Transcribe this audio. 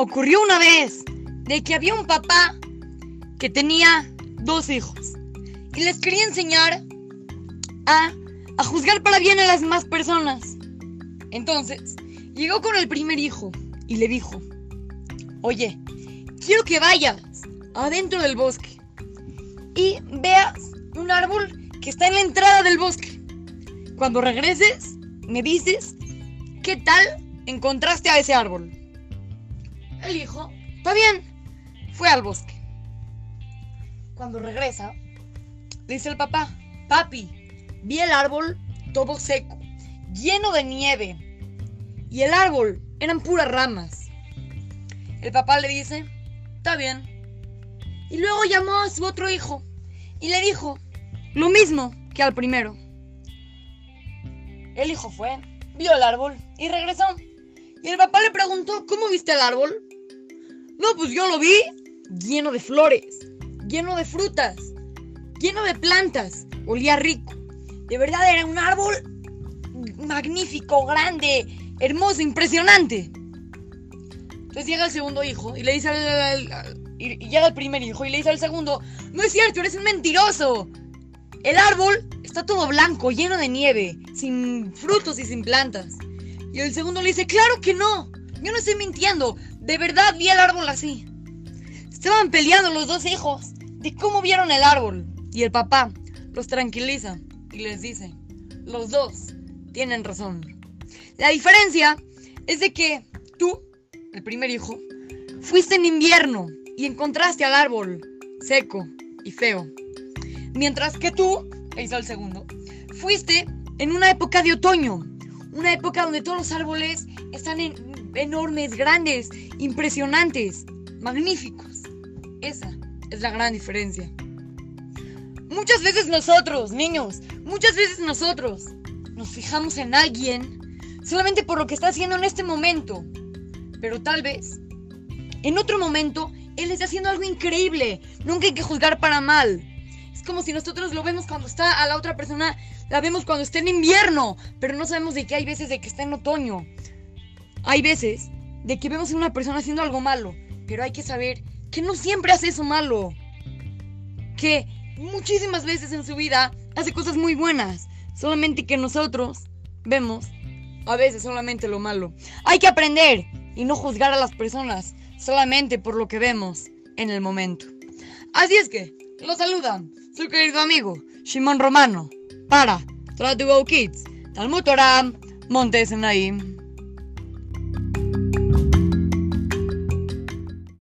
ocurrió una vez de que había un papá que tenía dos hijos y les quería enseñar a, a juzgar para bien a las demás personas. Entonces, llegó con el primer hijo y le dijo, oye, quiero que vayas adentro del bosque y veas un árbol que está en la entrada del bosque. Cuando regreses, me dices qué tal encontraste a ese árbol. El hijo, está bien, fue al bosque. Cuando regresa, le dice el papá, papi, vi el árbol todo seco, lleno de nieve. Y el árbol eran puras ramas. El papá le dice, está bien. Y luego llamó a su otro hijo y le dijo lo mismo que al primero. El hijo fue, vio el árbol y regresó. Y el papá le preguntó, ¿cómo viste el árbol? No, pues yo lo vi lleno de flores, lleno de frutas, lleno de plantas. Olía rico. De verdad era un árbol magnífico, grande, hermoso, impresionante. Entonces llega el segundo hijo y le dice al, y, llega el primer hijo y le dice al segundo, no es cierto, eres un mentiroso. El árbol está todo blanco, lleno de nieve, sin frutos y sin plantas. Y el segundo le dice, claro que no, yo no estoy mintiendo, de verdad vi el árbol así. Estaban peleando los dos hijos de cómo vieron el árbol. Y el papá los tranquiliza y les dice, los dos tienen razón. La diferencia es de que tú, el primer hijo, fuiste en invierno y encontraste al árbol seco y feo. Mientras que tú, hizo el segundo, fuiste en una época de otoño, una época donde todos los árboles están enormes, grandes, impresionantes, magníficos. Esa es la gran diferencia. Muchas veces nosotros, niños, muchas veces nosotros nos fijamos en alguien solamente por lo que está haciendo en este momento. Pero tal vez, en otro momento, él está haciendo algo increíble. Nunca hay que juzgar para mal. Es como si nosotros lo vemos cuando está a la otra persona, la vemos cuando está en invierno, pero no sabemos de que hay veces de que está en otoño. Hay veces de que vemos a una persona haciendo algo malo, pero hay que saber que no siempre hace eso malo. Que muchísimas veces en su vida hace cosas muy buenas, solamente que nosotros vemos a veces solamente lo malo. Hay que aprender y no juzgar a las personas solamente por lo que vemos en el momento. Así es que, los saludan su querido amigo Shimon Romano para Try to Go Kids, Talmutoram, Montes en ahí.